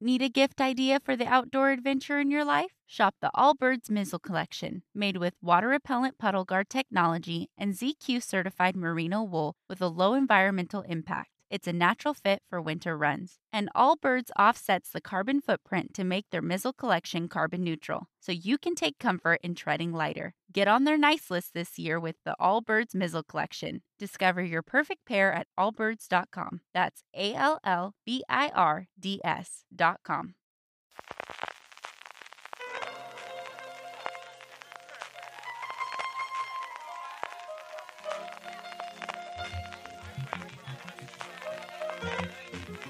Need a gift idea for the outdoor adventure in your life? Shop the Allbirds Mizzle Collection, made with water repellent puddle guard technology and ZQ certified merino wool with a low environmental impact. It's a natural fit for winter runs. And Allbirds offsets the carbon footprint to make their Mizzle collection carbon neutral, so you can take comfort in treading lighter. Get on their nice list this year with the Allbirds Mizzle collection. Discover your perfect pair at allbirds.com. That's A L L B I R D S.com.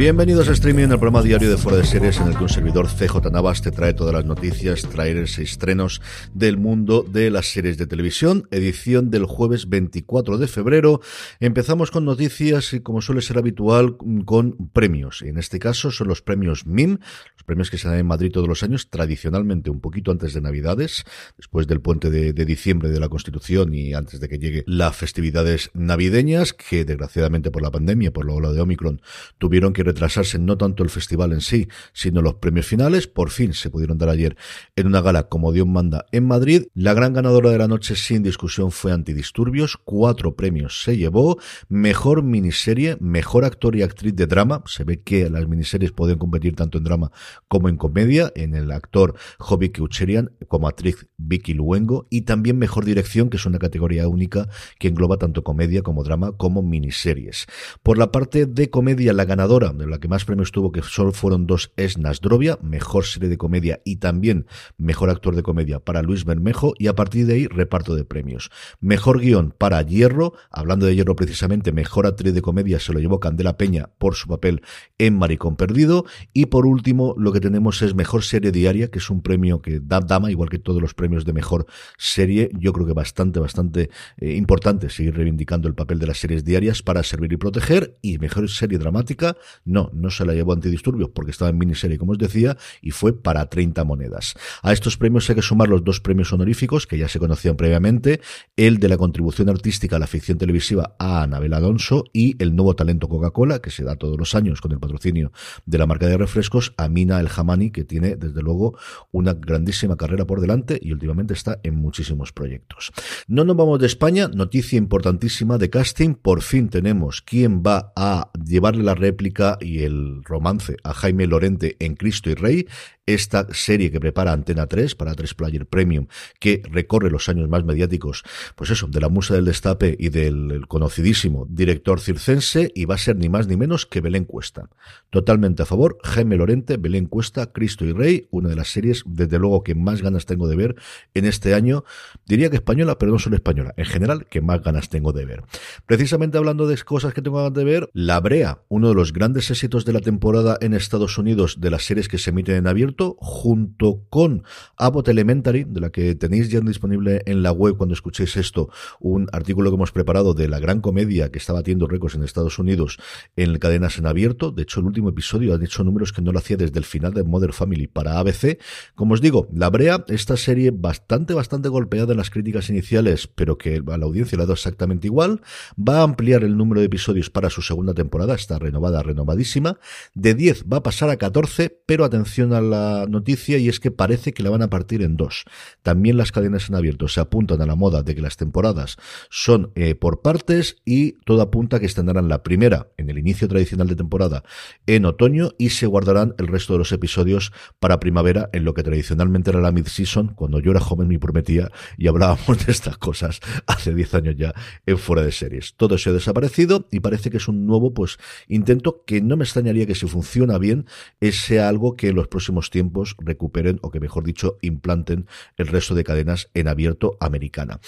Bienvenidos a Streaming, el programa diario de Fuera de Series en el que un servidor CJ Navas te trae todas las noticias, trailers e estrenos del mundo de las series de televisión, edición del jueves 24 de febrero. Empezamos con noticias y como suele ser habitual con premios. En este caso son los premios MIM, los premios que se dan en Madrid todos los años, tradicionalmente un poquito antes de Navidades, después del puente de, de diciembre de la Constitución y antes de que llegue las festividades navideñas, que desgraciadamente por la pandemia, por la ola de Omicron, tuvieron que retrasarse no tanto el festival en sí, sino los premios finales. Por fin se pudieron dar ayer en una gala como Dios manda en Madrid. La gran ganadora de la noche sin discusión fue Antidisturbios. Cuatro premios se llevó. Mejor miniserie, mejor actor y actriz de drama. Se ve que las miniseries pueden competir tanto en drama como en comedia. En el actor Hobby Ucherian como actriz Vicky Luengo. Y también mejor dirección, que es una categoría única que engloba tanto comedia como drama como miniseries. Por la parte de comedia, la ganadora de la que más premios tuvo, que solo fueron dos, es Nasdrovia, mejor serie de comedia y también mejor actor de comedia para Luis Bermejo, y a partir de ahí reparto de premios. Mejor guion para Hierro, hablando de Hierro precisamente, mejor actriz de comedia se lo llevó Candela Peña por su papel en Maricón Perdido, y por último lo que tenemos es mejor serie diaria, que es un premio que da Dama, igual que todos los premios de mejor serie, yo creo que bastante, bastante eh, importante seguir reivindicando el papel de las series diarias para servir y proteger, y mejor serie dramática, no, no se la llevó antidisturbios porque estaba en miniserie, como os decía, y fue para 30 monedas. A estos premios hay que sumar los dos premios honoríficos que ya se conocían previamente, el de la contribución artística a la ficción televisiva a Anabel Alonso y el nuevo talento Coca-Cola, que se da todos los años con el patrocinio de la marca de refrescos, a Mina El Hamani, que tiene desde luego una grandísima carrera por delante y últimamente está en muchísimos proyectos. No nos vamos de España, noticia importantísima de casting, por fin tenemos quién va a llevarle la réplica y el romance a Jaime Lorente en Cristo y Rey, esta serie que prepara Antena 3 para 3 Player Premium, que recorre los años más mediáticos, pues eso, de la musa del destape y del conocidísimo director circense, y va a ser ni más ni menos que Belén Cuesta. Totalmente a favor, Jaime Lorente, Belén Cuesta, Cristo y Rey, una de las series, desde luego, que más ganas tengo de ver en este año, diría que española, pero no solo española, en general, que más ganas tengo de ver. Precisamente hablando de cosas que tengo ganas de ver, La Brea, uno de los grandes éxitos de la temporada en Estados Unidos de las series que se emiten en abierto, junto con Abbott Elementary, de la que tenéis ya disponible en la web cuando escuchéis esto, un artículo que hemos preparado de la gran comedia que está batiendo récords en Estados Unidos en cadenas en abierto. De hecho, el último episodio ha hecho números que no lo hacía desde el final de Mother Family para ABC. Como os digo, La Brea, esta serie bastante, bastante golpeada en las críticas iniciales, pero que a la audiencia le ha dado exactamente igual, va a ampliar el número de episodios para su segunda temporada, está renovada, renovadísima. De 10 va a pasar a 14, pero atención a la noticia y es que parece que la van a partir en dos. También las cadenas en abierto se apuntan a la moda de que las temporadas son eh, por partes y todo apunta que estrenarán la primera en el inicio tradicional de temporada en otoño y se guardarán el resto de los episodios para primavera en lo que tradicionalmente era la mid-season cuando yo era joven me prometía y hablábamos de estas cosas hace 10 años ya en fuera de series. Todo se ha desaparecido y parece que es un nuevo pues intento que no me extrañaría que si funciona bien sea algo que en los próximos tiempos recuperen o que mejor dicho implanten el resto de cadenas en abierto americana.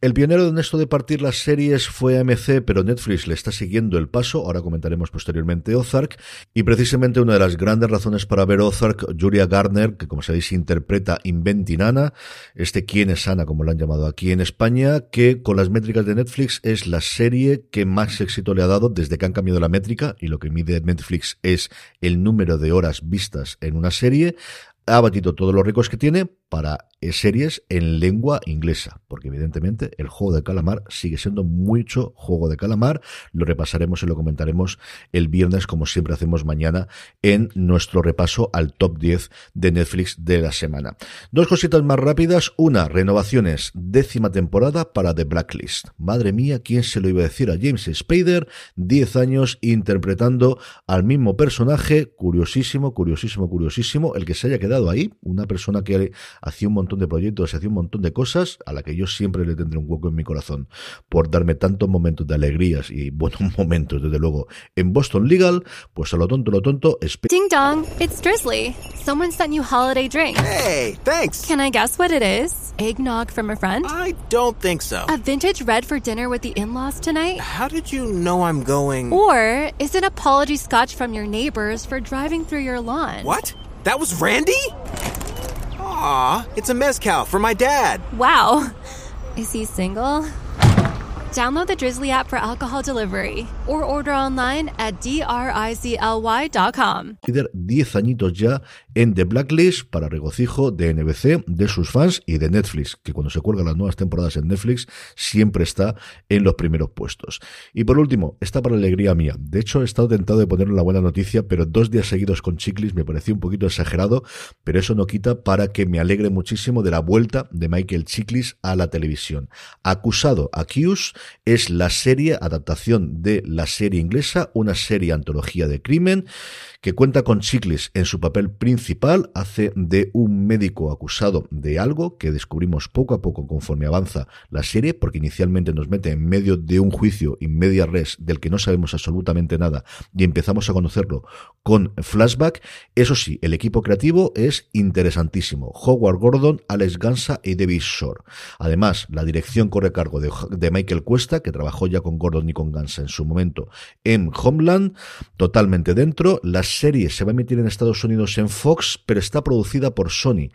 El pionero en esto de partir las series fue AMC, pero Netflix le está siguiendo el paso. Ahora comentaremos posteriormente Ozark. Y precisamente una de las grandes razones para ver Ozark, Julia Garner, que como sabéis interpreta Inventing Anna, este quién es Ana, como lo han llamado aquí en España, que con las métricas de Netflix es la serie que más éxito le ha dado desde que han cambiado la métrica y lo que mide Netflix es el número de horas vistas en una serie Familie ha batido todos los récords que tiene para eh, series en lengua inglesa, porque evidentemente el juego de calamar sigue siendo mucho juego de calamar. Lo repasaremos y lo comentaremos el viernes, como siempre hacemos mañana, en nuestro repaso al top 10 de Netflix de la semana. Dos cositas más rápidas. Una, renovaciones, décima temporada para The Blacklist. Madre mía, ¿quién se lo iba a decir a James Spader? 10 años interpretando al mismo personaje. Curiosísimo, curiosísimo, curiosísimo. El que se haya quedado ahí, una persona que hacía un montón de proyectos, hacía un montón de cosas a la que yo siempre le tendré un hueco en mi corazón por darme tantos momentos de alegrías y buenos momentos, desde luego, en Boston Legal, pues a lo tonto, lo tonto, Ding dong, it's Drizzly. Someone sent you holiday drinks. Hey, thanks. Can I guess what it is? Eggnog from a friend? I don't think so. A vintage red for dinner with the in-laws tonight? How did you know I'm going? Or is it apology scotch from your neighbors for driving through your lawn? What? That was Randy? Aw, it's a mezcal for my dad. Wow. Is he single? Download the Drizzly app for alcohol delivery or order online at drizly.com. 10 añitos ya en The Blacklist para regocijo de NBC, de sus fans y de Netflix, que cuando se cuelgan las nuevas temporadas en Netflix siempre está en los primeros puestos. Y por último, está para alegría mía. De hecho, he estado tentado de ponerle una buena noticia, pero dos días seguidos con Chiclis me pareció un poquito exagerado, pero eso no quita para que me alegre muchísimo de la vuelta de Michael Chiklis a la televisión. Acusado, Accused, es la serie adaptación de la serie inglesa, una serie antología de crimen que cuenta con Chiklis en su papel principal, hace de un médico acusado de algo que descubrimos poco a poco conforme avanza la serie, porque inicialmente nos mete en medio de un juicio in media res del que no sabemos absolutamente nada y empezamos a conocerlo con flashback. Eso sí, el equipo creativo es interesantísimo. Howard Gordon, Alex Gansa y David Shore. Además, la dirección corre cargo de Michael Que trabajó ya con Gordon y con Gansa en su momento en Homeland, totalmente dentro. Las serie se va a emitir en Estados Unidos en Fox, pero está producida por Sony.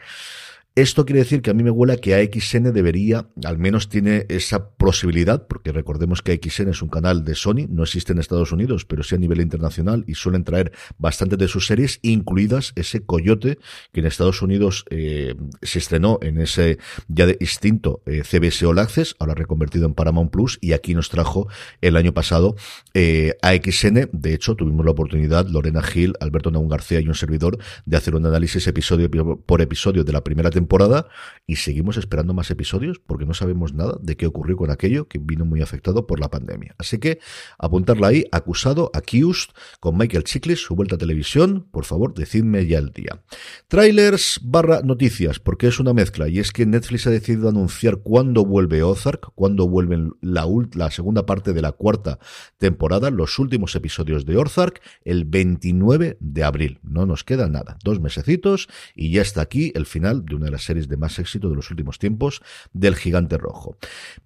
Esto quiere decir que a mí me huele que AXN debería, al menos tiene esa posibilidad, porque recordemos que AXN es un canal de Sony, no existe en Estados Unidos, pero sí a nivel internacional y suelen traer bastantes de sus series, incluidas ese Coyote, que en Estados Unidos eh, se estrenó en ese ya de extinto eh, CBS All Access, ahora reconvertido en Paramount Plus, y aquí nos trajo el año pasado eh, AXN. De hecho, tuvimos la oportunidad, Lorena Gil, Alberto Naun García y un servidor, de hacer un análisis episodio por episodio de la primera temporada temporada y seguimos esperando más episodios porque no sabemos nada de qué ocurrió con aquello que vino muy afectado por la pandemia. Así que apuntarla ahí, acusado, accused, con Michael Chiklis, su vuelta a televisión, por favor, decidme ya el día. Trailers barra noticias, porque es una mezcla y es que Netflix ha decidido anunciar cuándo vuelve Ozark, cuándo vuelven la, la segunda parte de la cuarta temporada, los últimos episodios de Ozark, el 29 de abril. No nos queda nada, dos mesecitos y ya está aquí el final de una de las series de más éxito de los últimos tiempos del Gigante Rojo.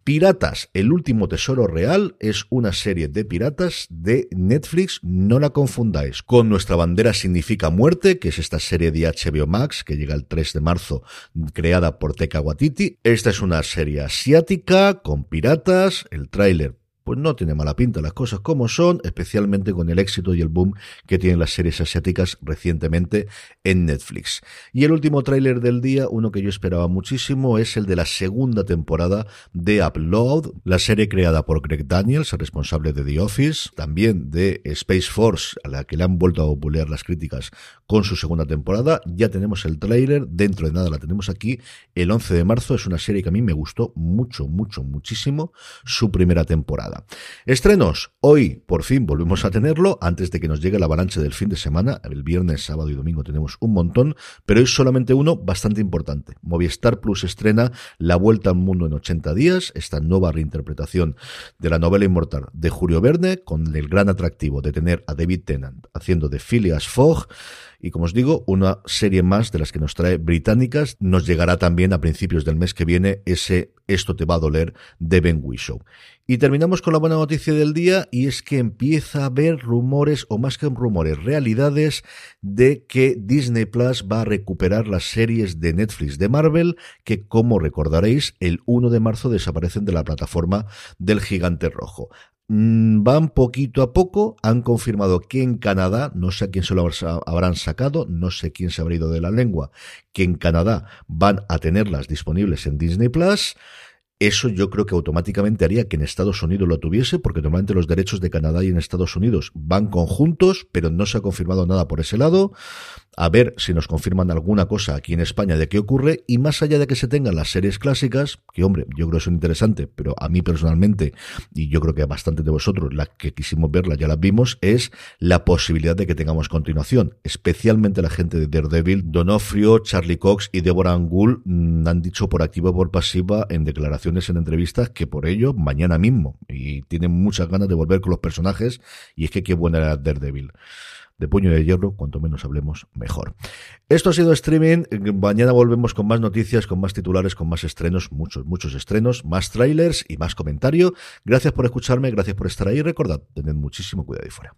Piratas, el último tesoro real, es una serie de piratas de Netflix, no la confundáis con Nuestra bandera significa muerte, que es esta serie de HBO Max que llega el 3 de marzo, creada por Teka Waititi. Esta es una serie asiática con piratas, el tráiler pues no tiene mala pinta las cosas como son, especialmente con el éxito y el boom que tienen las series asiáticas recientemente en Netflix. Y el último tráiler del día, uno que yo esperaba muchísimo, es el de la segunda temporada de Upload, la serie creada por Greg Daniels, responsable de The Office, también de Space Force, a la que le han vuelto a popular las críticas con su segunda temporada. Ya tenemos el tráiler, dentro de nada la tenemos aquí, el 11 de marzo, es una serie que a mí me gustó mucho, mucho, muchísimo su primera temporada. Estrenos, hoy por fin volvemos a tenerlo, antes de que nos llegue la avalancha del fin de semana, el viernes, sábado y domingo tenemos un montón, pero hoy solamente uno bastante importante. Movistar Plus estrena La Vuelta al Mundo en 80 días, esta nueva reinterpretación de la novela inmortal de Julio Verne, con el gran atractivo de tener a David Tennant haciendo de Phileas Fogg, y como os digo, una serie más de las que nos trae británicas. Nos llegará también a principios del mes que viene ese Esto te va a doler de Ben Whishaw. Y terminamos con la buena noticia del día y es que empieza a haber rumores, o más que rumores, realidades de que Disney Plus va a recuperar las series de Netflix de Marvel que, como recordaréis, el 1 de marzo desaparecen de la plataforma del gigante rojo. Mm, van poquito a poco, han confirmado que en Canadá, no sé a quién se lo habrán sacado, no sé quién se habrá ido de la lengua, que en Canadá van a tenerlas disponibles en Disney Plus. Eso yo creo que automáticamente haría que en Estados Unidos lo tuviese, porque normalmente los derechos de Canadá y en Estados Unidos van conjuntos, pero no se ha confirmado nada por ese lado a ver si nos confirman alguna cosa aquí en España de qué ocurre y más allá de que se tengan las series clásicas, que hombre, yo creo que son interesantes, pero a mí personalmente, y yo creo que a bastantes de vosotros, las que quisimos verlas ya las vimos, es la posibilidad de que tengamos continuación, especialmente la gente de Daredevil, Donofrio, Charlie Cox y Deborah Angul mm, han dicho por activa o por pasiva en declaraciones en entrevistas que por ello mañana mismo y tienen muchas ganas de volver con los personajes y es que qué buena era Daredevil de puño de hierro, cuanto menos hablemos, mejor. Esto ha sido streaming. Mañana volvemos con más noticias, con más titulares, con más estrenos, muchos, muchos estrenos, más trailers y más comentario. Gracias por escucharme, gracias por estar ahí. Recordad, tened muchísimo cuidado ahí fuera.